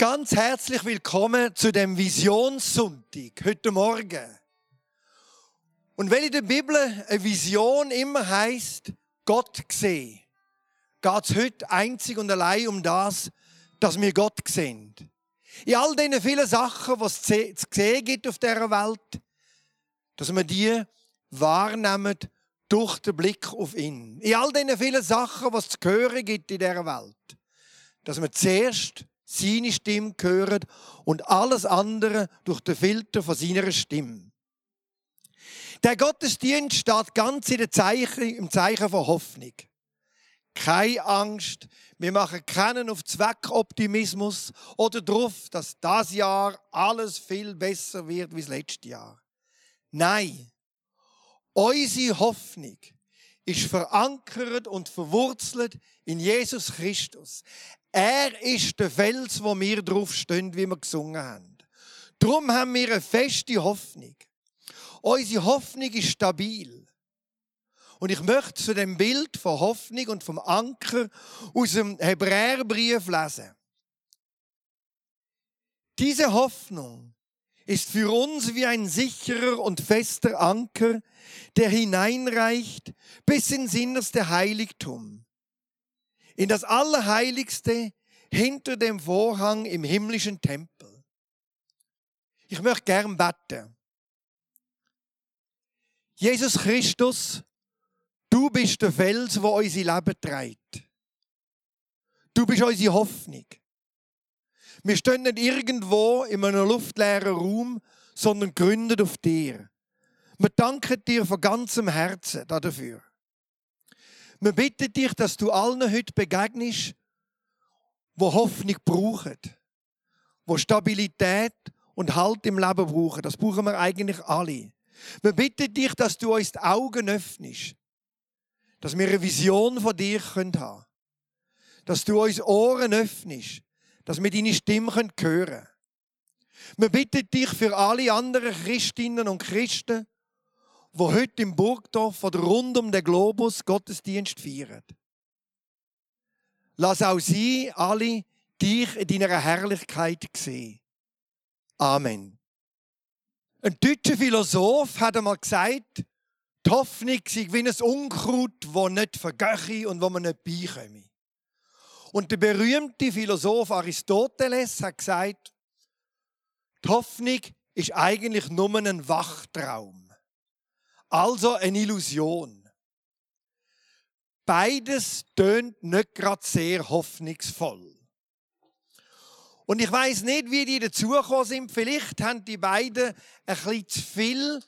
Ganz herzlich willkommen zu dem Visionssonntag heute Morgen. Und wenn in der Bibel eine Vision immer heißt, Gott sehen, geht es heute einzig und allein um das, dass wir Gott sehen. In all diesen vielen Sachen, was es zu sehen gibt auf dieser Welt, dass wir die wahrnehmen durch den Blick auf ihn. In all diesen vielen Sachen, was es zu hören gibt in dieser Welt, dass wir zuerst seine Stimme hören und alles andere durch den Filter von seiner Stimme. Der Gottesdienst steht ganz in der Zeichen, im Zeichen von Hoffnung. Keine Angst, wir machen keinen auf Zweckoptimismus oder darauf, dass das Jahr alles viel besser wird wie das letzte Jahr. Nein, unsere Hoffnung ist verankert und verwurzelt in Jesus Christus. Er ist der Fels, wo wir drauf stehen, wie wir gesungen haben. Darum haben wir eine feste Hoffnung. Unsere Hoffnung ist stabil. Und ich möchte zu dem Bild von Hoffnung und vom Anker aus dem Hebräerbrief lesen. Diese Hoffnung ist für uns wie ein sicherer und fester Anker, der hineinreicht bis ins innerste Heiligtum, in das Allerheiligste hinter dem Vorhang im himmlischen Tempel. Ich möchte gern beten. Jesus Christus, du bist der Fels, wo unser Leben trägt. Du bist unsere Hoffnung. Wir stehen nicht irgendwo in einem luftleeren Raum, sondern gründet auf dir. Wir danken dir von ganzem Herzen dafür. Wir bitten dich, dass du allen heute begegnest, wo Hoffnung brauchen, wo Stabilität und Halt im Leben brauchen. Das brauchen wir eigentlich alle. Wir bitten dich, dass du uns die Augen öffnest, dass wir eine Vision von dir haben können. Dass du uns Ohren öffnest, dass wir deine Stimme hören können. Wir bitten dich für alle anderen Christinnen und Christen, die heute im Burgdorf oder rund um den Globus Gottesdienst feiern. Lass auch sie alle dich in deiner Herrlichkeit sehen. Amen. Ein deutscher Philosoph hat einmal gesagt, die Hoffnung sei wie ein Unkraut, das nicht vergehe und wo man nicht beikomme. Und der berühmte Philosoph Aristoteles hat gesagt, die Hoffnung ist eigentlich nur ein Wachtraum. Also eine Illusion. Beides tönt nicht gerade sehr hoffnungsvoll. Und ich weiß nicht, wie die dazugekommen sind. Vielleicht haben die beiden ein bisschen zu viel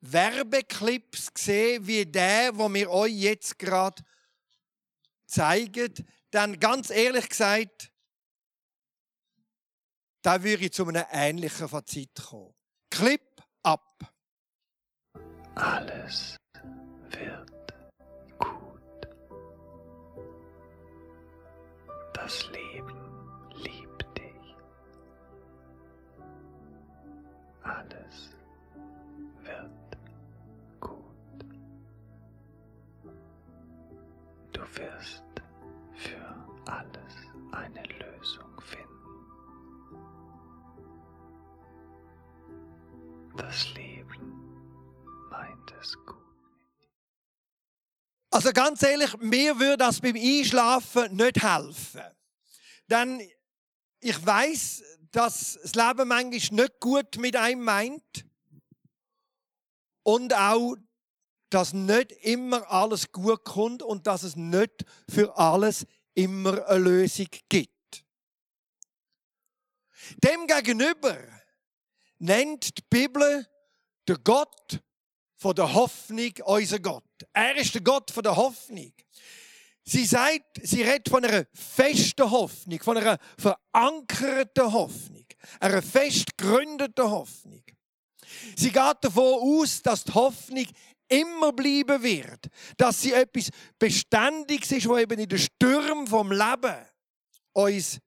Werbeclips gesehen, wie der, wo wir euch jetzt gerade zeigen. Dann ganz ehrlich gesagt, da würde ich zu einem ähnlichen Fazit kommen. Clip ab. Alles wird gut. Das Leben Also ganz ehrlich, mir würde das beim Einschlafen nicht helfen. Denn ich weiß, dass das Leben manchmal nicht gut mit einem meint und auch, dass nicht immer alles gut kommt und dass es nicht für alles immer eine Lösung gibt. Demgegenüber nennt die Bibel der Gott von der Hoffnung unser Gott. Er ist der Gott von der Hoffnung. Sie sagt, sie redet von einer festen Hoffnung, von einer verankerten Hoffnung, einer fest gegründeten Hoffnung. Sie geht davon aus, dass die Hoffnung immer bleiben wird, dass sie etwas Beständiges ist, was eben in den Stürmen vom Leben uns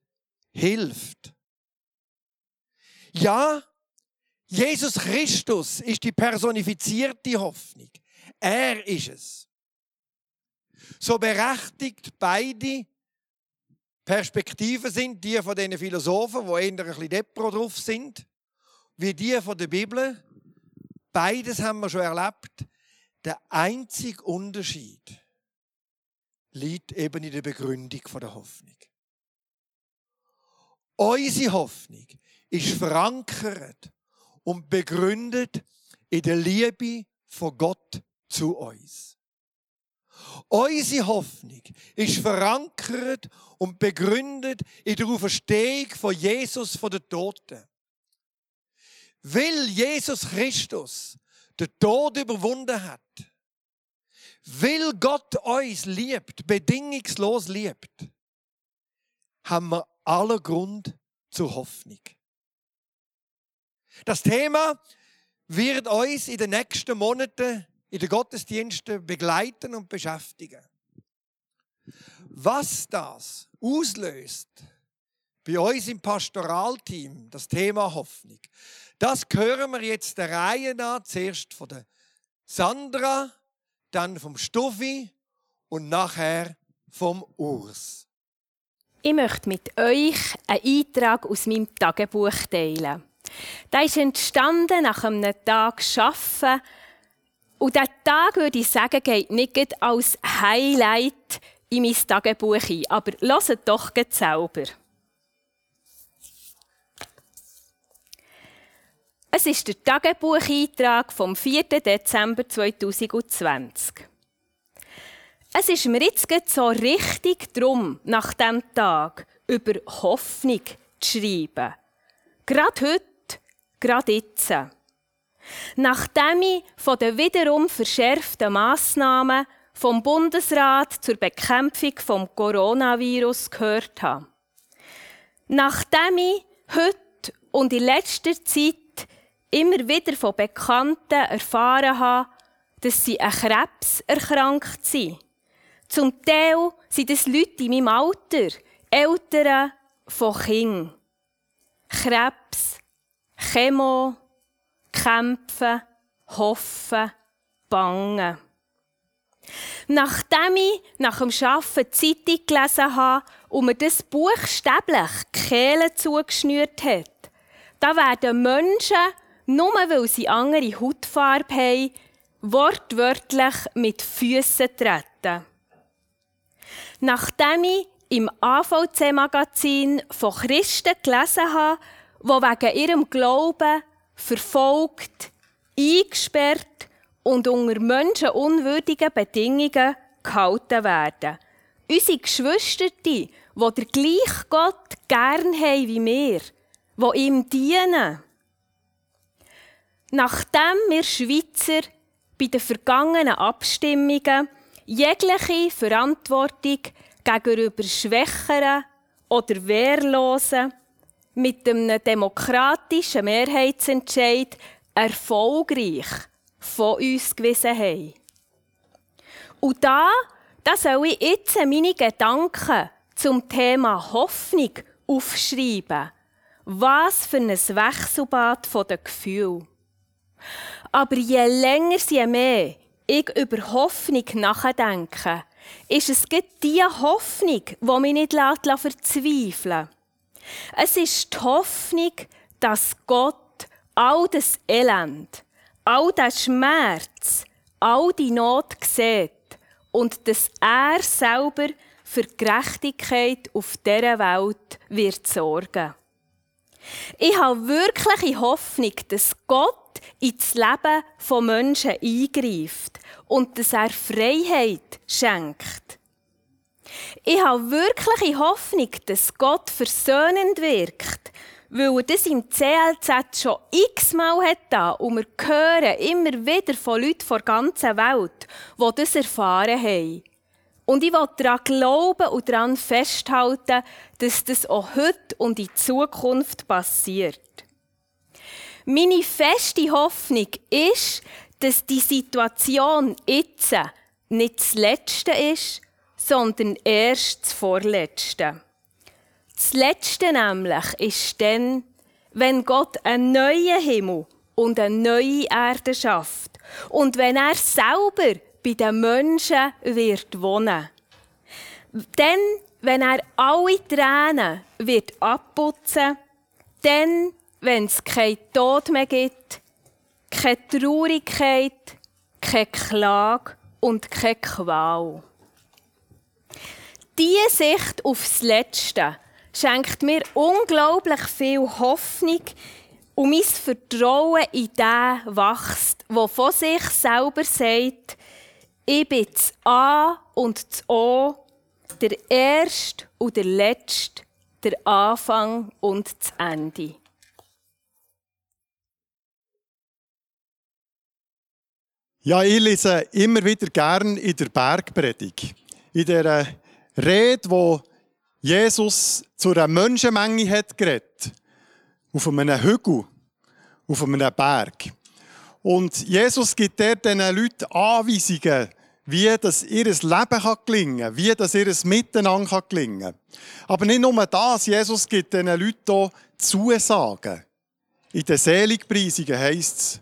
hilft. Ja, Jesus Christus ist die personifizierte Hoffnung. Er ist es so berechtigt beide Perspektiven sind, die von den Philosophen, die eher ein bisschen depro drauf sind, wie die von der Bibel. Beides haben wir schon erlebt. Der einzige Unterschied liegt eben in der Begründung der Hoffnung. Unsere Hoffnung ist verankert und begründet in der Liebe von Gott zu uns. Unsere Hoffnung ist verankert und begründet in der Auferstehung von Jesus von den Toten. Weil Jesus Christus den Tod überwunden hat, weil Gott uns liebt, bedingungslos liebt, haben wir aller Grund zur Hoffnung. Das Thema wird uns in den nächsten Monaten in den Gottesdiensten begleiten und beschäftigen. Was das auslöst bei uns im Pastoralteam, das Thema Hoffnung, das hören wir jetzt der Reihe nach. Zuerst von der Sandra, dann vom Stuffi und nachher vom Urs. Ich möchte mit euch einen Eintrag aus meinem Tagebuch teilen. Der ist entstanden nach einem Tag Arbeiten. Und dieser Tag, würde ich sagen, geht nicht als Highlight in mein Tagebuch ein. Aber lasst doch selber. Es ist der Tagebucheintrag vom 4. Dezember 2020. Es ist mir jetzt so richtig drum, nach diesem Tag über Hoffnung zu schreiben. Gerade heute gerade jetzt. Nachdem ich von den wiederum verschärften Massnahmen vom Bundesrat zur Bekämpfung vom Coronavirus gehört habe. Nachdem ich heute und in letzter Zeit immer wieder von Bekannten erfahren habe, dass sie an Krebs erkrankt sind. Zum Teil sind es Leute in meinem Alter, Eltern von Kindern. Krebs Chemo, kämpfen, hoffen, bangen. Nachdem ich nach dem Arbeiten die Zeitung gelesen habe und mir das buchstäblich die Kehle zugeschnürt hat, da werden Menschen, nur weil sie andere Hautfarbe haben, wortwörtlich mit Füßen treten. Nachdem ich im AVC-Magazin von Christen gelesen habe, die wegen ihrem Glauben verfolgt, eingesperrt und unter menschenunwürdigen Bedingungen gehalten werden. Unsere Geschwister, die der gleich Gott gern haben wie wir, die ihm dienen. Nachdem wir Schweizer bei den vergangenen Abstimmungen jegliche Verantwortung gegenüber Schwächeren oder Wehrlosen mit einem demokratischen Mehrheitsentscheid erfolgreich von uns gewiesen haben. Und da, da soll ich jetzt meine Gedanken zum Thema Hoffnung aufschreiben. Was für ein Wechselbad von den Gefühlen. Aber je länger, je mehr ich über Hoffnung nachdenke, ist es die Hoffnung, die mich nicht verzweifeln lässt. Es ist die Hoffnung, dass Gott all das Elend, all den Schmerz, all die Not sieht und dass er selber für Gerechtigkeit auf dieser Welt wird sorgen. Ich habe wirkliche Hoffnung, dass Gott ins Leben von Menschen eingreift und dass er Freiheit schenkt. Ich habe wirkliche Hoffnung, dass Gott versöhnend wirkt, weil er das im CLZ schon x-mal hat und wir hören immer wieder von Leuten von der ganzen Welt, die das erfahren haben. Und ich will daran glauben und daran festhalten, dass das auch heute und in Zukunft passiert. Meine feste Hoffnung ist, dass die Situation jetzt nicht das Letzte ist, sondern erst das Vorletzte. Das Letzte nämlich ist dann, wenn Gott einen neuen Himmel und eine neue Erde schafft und wenn er selber bei den Menschen wird wohnen. Dann wenn er alle Tränen wird abputzen, dann, wenn es keinen Tod mehr gibt, keine Traurigkeit, keine Klage und keine Qual. Diese Sicht aufs Letzte schenkt mir unglaublich viel Hoffnung und mein Vertrauen in den wächst, der von sich selber sagt, ich bin das A und das O, der Erste und der Letzte, der Anfang und das Ende. Ja, ich lese immer wieder gern in der Bergpredigt. In der Rede, wo Jesus zu einer Menschenmenge hat geredet. Auf einem Hügel, auf einem Berg. Und Jesus gibt dort diesen Leuten Anweisungen, wie das ihr Leben kann gelingen kann, wie das ihr Miteinander kann gelingen kann. Aber nicht nur das, Jesus gibt diesen Leuten auch Zusagen. In den Seligpreisungen heisst es,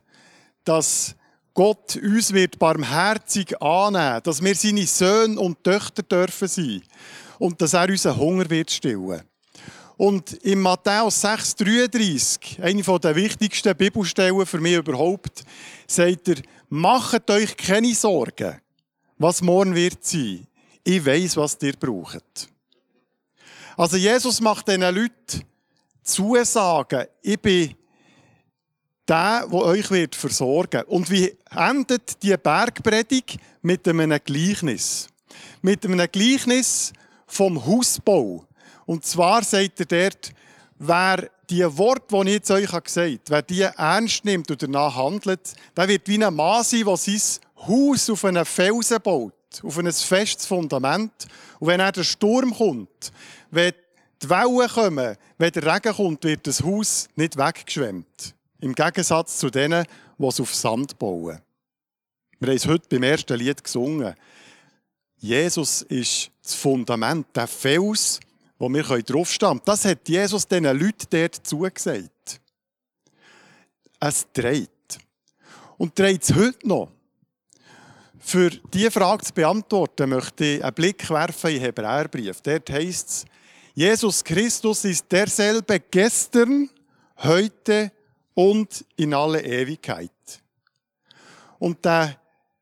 dass Gott uns wird barmherzig annehmen, dass wir seine Söhne und Töchter dürfen sein und dass er unseren Hunger wird stillen. Und in Matthäus 6,33, eine der wichtigsten Bibelstellen für mich überhaupt, sagt er, macht euch keine Sorgen, was morgen wird sein. Ich weiß, was ihr braucht. Also Jesus macht diesen Leuten Zusagen, ich bin der, der euch wird versorgen Und wie endet die Bergpredigt? Mit einem Gleichnis. Mit einem Gleichnis vom Hausbau. Und zwar sagt er dort, wer die Worte, die ich jetzt euch gesagt habe, wer die ernst nimmt und danach handelt, der wird wie ein Mann sein, der sein Haus auf einen Felsen baut, auf ein festes Fundament. Und wenn er der Sturm kommt, wenn die Wellen kommen, wenn der Regen kommt, wird das Haus nicht weggeschwemmt. Im Gegensatz zu denen, die es auf Sand bauen. Wir haben es heute beim ersten Lied gesungen. Jesus ist das Fundament, der Fels, wo wir draufstehen können. Das hat Jesus diesen Leuten dort zugesagt. Es dreht. Und dreht es heute noch. Für diese Frage zu beantworten, möchte ich einen Blick werfen in Hebräerbrief. Dort heißt es, Jesus Christus ist derselbe gestern, heute und in alle Ewigkeit. Und der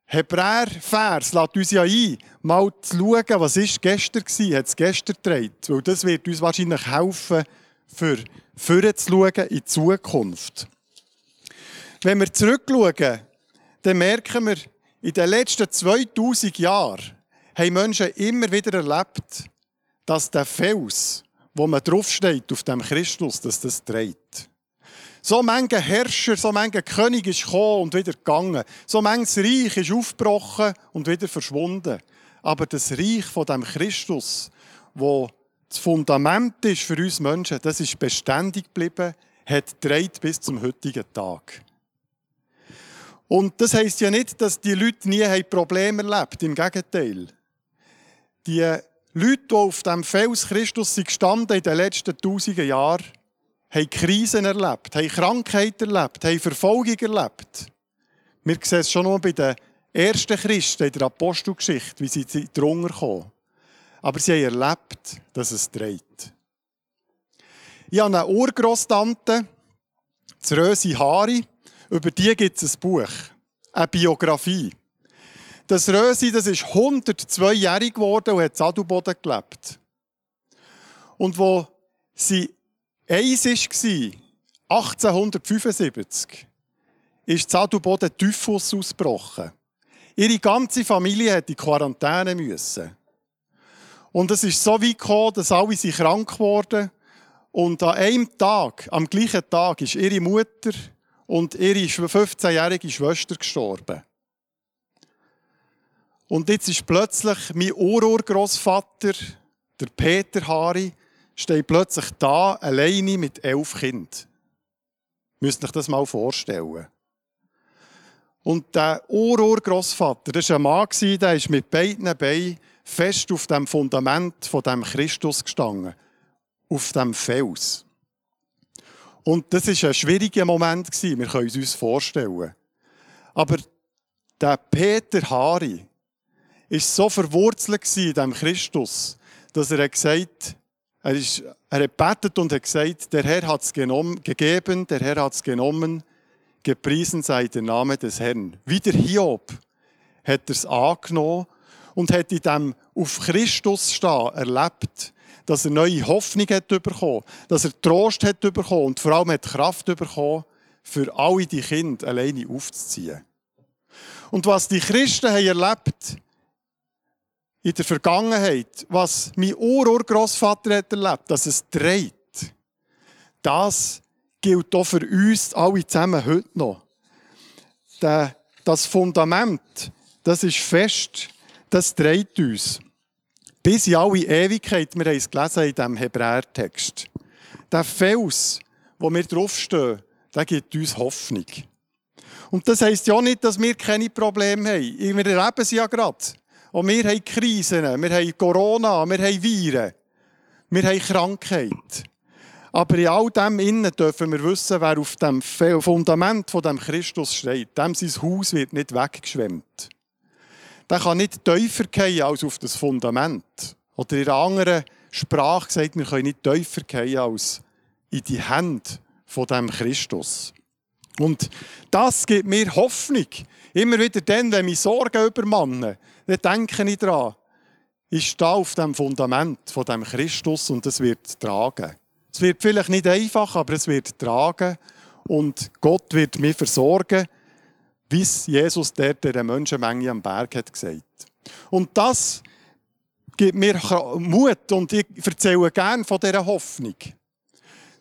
Hebräer-Vers lädt uns ja ein, mal zu schauen, was ist gestern war, hat es gestern getragen. Weil das wird uns wahrscheinlich helfen, für vorne zu schauen in die Zukunft. Wenn wir zurückschauen, dann merken wir, in den letzten 2000 Jahren haben Menschen immer wieder erlebt, dass der Fels, wo man draufsteht, auf dem Christus, dass das trägt. So manche Herrscher, so manche König ist gekommen und wieder gegangen. So manches Reich ist aufgebrochen und wieder verschwunden. Aber das Reich von dem Christus, wo das Fundament ist für uns Menschen, das ist beständig geblieben, hat gedreht bis zum heutigen Tag. Und das heißt ja nicht, dass die Leute nie Probleme erlebt Im Gegenteil. Die Leute, die auf dem Fels Christus sind gestanden in den letzten tausenden Jahren, haben Krisen erlebt, haben Krankheit erlebt, haben Verfolgung erlebt. Wir sehen es schon noch bei den ersten Christen in der Apostelgeschichte, wie sie drunter kommen. Aber sie haben erlebt, dass es dreht. Ich habe eine Urgroßtante, die Rösi Hari, über die gibt es ein Buch, eine Biografie. Das Rösi, das ist 102-jährig geworden und hat in Adelboden gelebt. Und wo sie Eins war, 1875, ist Adelboden Typhus ausgebrochen. Ihre ganze Familie musste in Quarantäne. Müssen. Und es ist so weit gekommen, dass alle sind krank geworden. Und an einem Tag, am gleichen Tag, ist ihre Mutter und ihre 15-jährige Schwester gestorben. Und jetzt ist plötzlich mein Ururgroßvater, der Peter Hari, steht plötzlich da, alleine mit elf Kindern. Müsst euch das mal vorstellen. Und der Ururgroßvater, das war ein Mann, der ist mit beiden Beinen fest auf dem Fundament von dem Christus gestanden. Auf dem Fels. Und das war ein schwieriger Moment, wir können es uns vorstellen. Aber der Peter Hari war so verwurzelt in dem Christus, dass er hat gesagt er, ist, er hat betet und hat gesagt, der Herr hat es gegeben, der Herr hat es genommen, gepriesen sei der Name des Herrn. Wie der Hiob hat er es angenommen und hat in dem auf Christus stehen erlebt, dass er neue Hoffnung hat bekommen, dass er Trost hat bekommen und vor allem hat Kraft bekommen, für alle die Kinder alleine aufzuziehen. Und was die Christen haben erlebt in der Vergangenheit, was mein Ur-Urgroßvater hat erlebt, dass es dreht, das gilt auch für uns alle zusammen heute noch. Das Fundament, das ist fest, das dreht uns. Bis in alle Ewigkeit, wir haben es gelesen in diesem Hebräertext. Der Fels, wo wir draufstehen, der gibt uns Hoffnung. Und das heisst ja nicht, dass wir keine Probleme haben. Wir erleben es ja gerade. Und wir haben Krisen, wir haben Corona, wir haben Viren, wir haben Krankheit. Aber in all dem innen dürfen wir wissen, wer auf dem Fundament von dem Christus steht. Dem sein Haus wird nicht weggeschwemmt. Der kann nicht tiefer gehen als auf das Fundament. Oder in einer anderen Sprache gesagt, wir können nicht tiefer gehen als in die Hände von dem Christus. Und das gibt mir Hoffnung. Immer wieder dann, wenn mich Sorgen übermannen, dann denke ich daran, ich stehe auf dem Fundament von dem Christus und es wird tragen. Es wird vielleicht nicht einfach, aber es wird tragen und Gott wird mich versorgen, wie es Jesus der der Menschenmenge am Berg hat gesagt. Und das gibt mir Mut und ich erzähle gerne von dieser Hoffnung.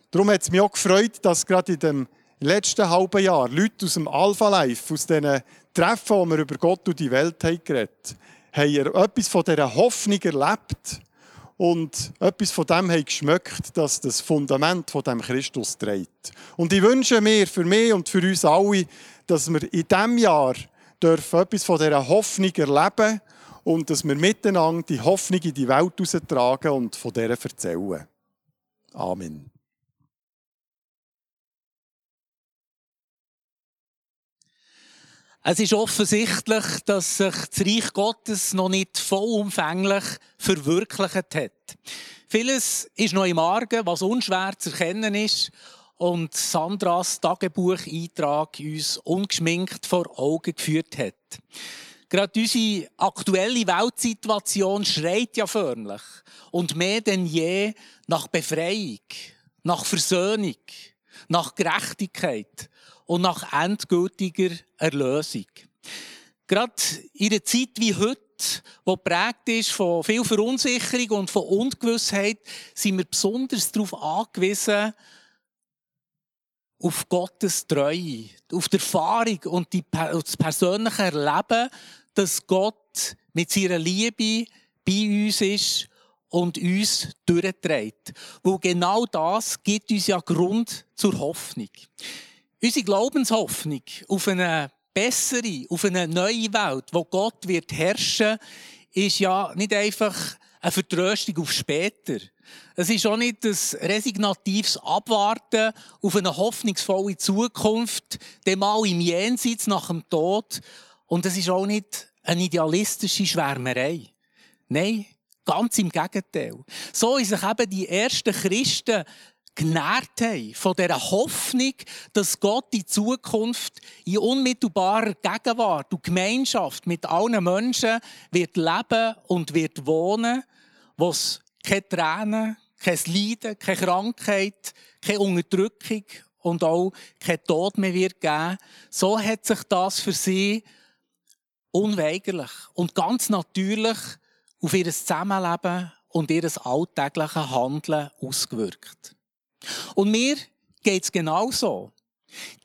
Darum hat es mich auch gefreut, dass gerade in dem letzten halben Jahr Leute aus dem Alpha Life, aus diesen Treffen, wo wir über Gott und die Welt haben geredet haben, haben etwas von dieser Hoffnung erlebt und etwas von dem haben geschmeckt, dass das Fundament von dem Christus trägt. Und ich wünsche mir für mich und für uns alle, dass wir in diesem Jahr dürfen etwas von dieser Hoffnung erleben und dass wir miteinander die Hoffnung in die Welt heraustragen und von der erzählen. Amen. Es ist offensichtlich, dass sich das Reich Gottes noch nicht vollumfänglich verwirklicht hat. Vieles ist noch im Argen, was unschwer zu erkennen ist und Sandras Tagebucheintrag uns ungeschminkt vor Augen geführt hat. Gerade unsere aktuelle Weltsituation schreit ja förmlich und mehr denn je nach Befreiung, nach Versöhnung, nach Gerechtigkeit und nach endgültiger Erlösung. Gerade in einer Zeit wie heute, die geprägt ist von viel Verunsicherung und von Ungewissheit, sind wir besonders darauf angewiesen, auf Gottes Treue, auf die Erfahrung und das persönliche Erleben, dass Gott mit seiner Liebe bei uns ist und uns durchträgt. Wo genau das gibt uns ja Grund zur Hoffnung. Unsere Glaubenshoffnung auf eine bessere, auf eine neue Welt, wo Gott wird herrschen, ist ja nicht einfach eine Vertröstung auf später. Es ist auch nicht ein resignatives Abwarten auf eine hoffnungsvolle Zukunft, dem mal im Jenseits nach dem Tod. Und es ist auch nicht eine idealistische Schwärmerei. Nein, ganz im Gegenteil. So sind sich eben die ersten Christen genährt haben von dieser Hoffnung, dass Gott in Zukunft in unmittelbarer Gegenwart und Gemeinschaft mit allen Menschen wird leben und wird wohnen, wo es keine Tränen, kein Leiden, keine Krankheit, keine Unterdrückung und auch kein Tod mehr wird geben. So hat sich das für sie unweigerlich und ganz natürlich auf ihr Zusammenleben und ihr alltägliches Handeln ausgewirkt. Und mir geht es genauso.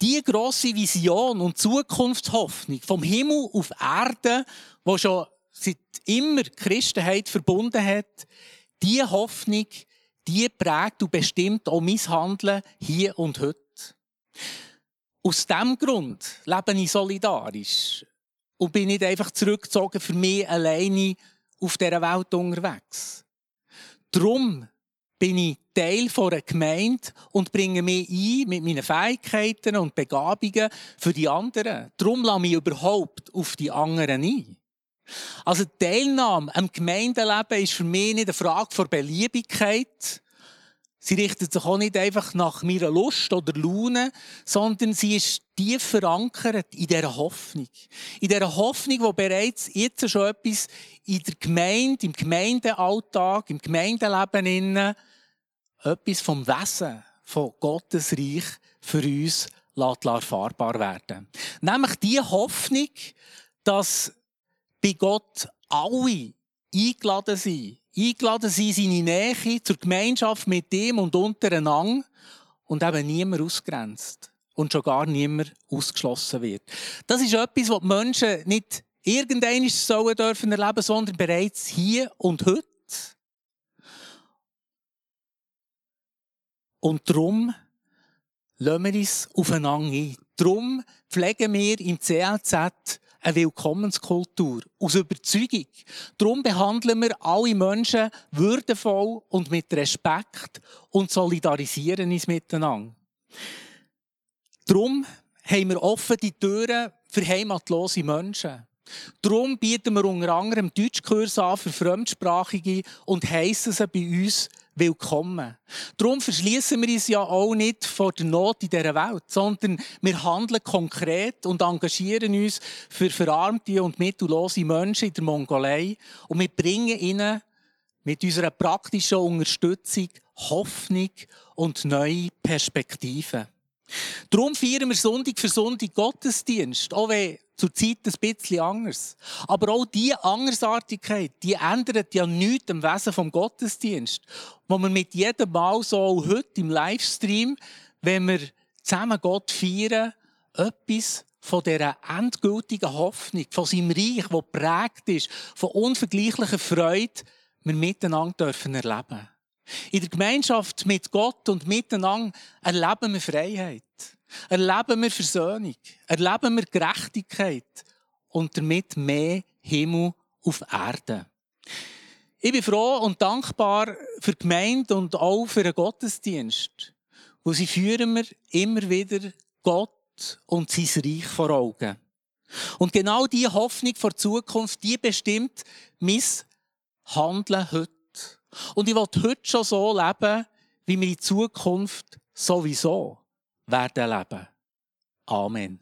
Die grosse Vision und Zukunftshoffnung vom Himmel auf Erde, wo schon seit immer die Christenheit verbunden hat, die Hoffnung, die prägt und bestimmt auch mein Handeln hier und heute. Aus diesem Grund lebe ich solidarisch und bin nicht einfach zurückgezogen für mich alleine auf dieser Welt unterwegs. Darum bin ich Teil einer Gemeinde und bringe mich ein mit meinen Fähigkeiten und Begabungen für die anderen. Darum lasse ich überhaupt auf die anderen ein. Also Teilnahme am Gemeindeleben ist für mich nicht eine Frage von Beliebigkeit. Sie richtet sich auch nicht einfach nach meiner Lust oder Laune, sondern sie ist tief verankert in dieser Hoffnung. In dieser Hoffnung, wo bereits jetzt schon etwas in der Gemeinde, im Gemeindealltag, im Gemeindeleben innen, etwas vom Wesen von Gottes Reich für uns erfahrbar werden. Nämlich die Hoffnung, dass bei Gott alle eingeladen sind. Eingeladen sind seine Nähe zur Gemeinschaft mit ihm und untereinander und eben niemand ausgrenzt und schon gar niemand ausgeschlossen wird. Das ist etwas, was die Menschen nicht irgendwann sollen dürfen erleben, sondern bereits hier und heute. Und darum lassen wir uns aufeinander ein. Darum pflegen wir im CLZ eine Willkommenskultur aus Überzeugung. Darum behandeln wir alle Menschen würdevoll und mit Respekt und solidarisieren uns miteinander. Darum haben wir offen die Türen für heimatlose Menschen. Darum bieten wir unter anderem Deutschkurs an für Fremdsprachige und heissen sie bei uns willkommen. Darum verschließen wir uns ja auch nicht vor der Not in dieser Welt, sondern wir handeln konkret und engagieren uns für verarmte und mittellose Menschen in der Mongolei und wir bringen ihnen mit unserer praktischen Unterstützung Hoffnung und neue Perspektiven. Darum feiern wir Sonntag für Sonntag Gottesdienst, auch wenn zurzeit ein bisschen anders. Aber auch diese Andersartigkeit, die ändert ja nichts am Wesen vom Gottesdienst. Wo wir mit jedem Mal so auch heute im Livestream, wenn wir zusammen Gott feiern, etwas von dieser endgültigen Hoffnung, von seinem Reich, das prägt ist, von unvergleichlicher Freude, wir miteinander dürfen erleben. In der Gemeinschaft mit Gott und miteinander erleben wir Freiheit, erleben wir Versöhnung, erleben wir Gerechtigkeit und damit mehr Himmel auf Erde. Ich bin froh und dankbar für die Gemeinde und auch für den Gottesdienst, wo sie führen mir immer wieder Gott und sein Reich vor Augen. Und genau diese Hoffnung vor Zukunft, die bestimmt mein Handeln heute. Und ich will heute schon so leben, wie in Zukunft sowieso werden leben. Amen.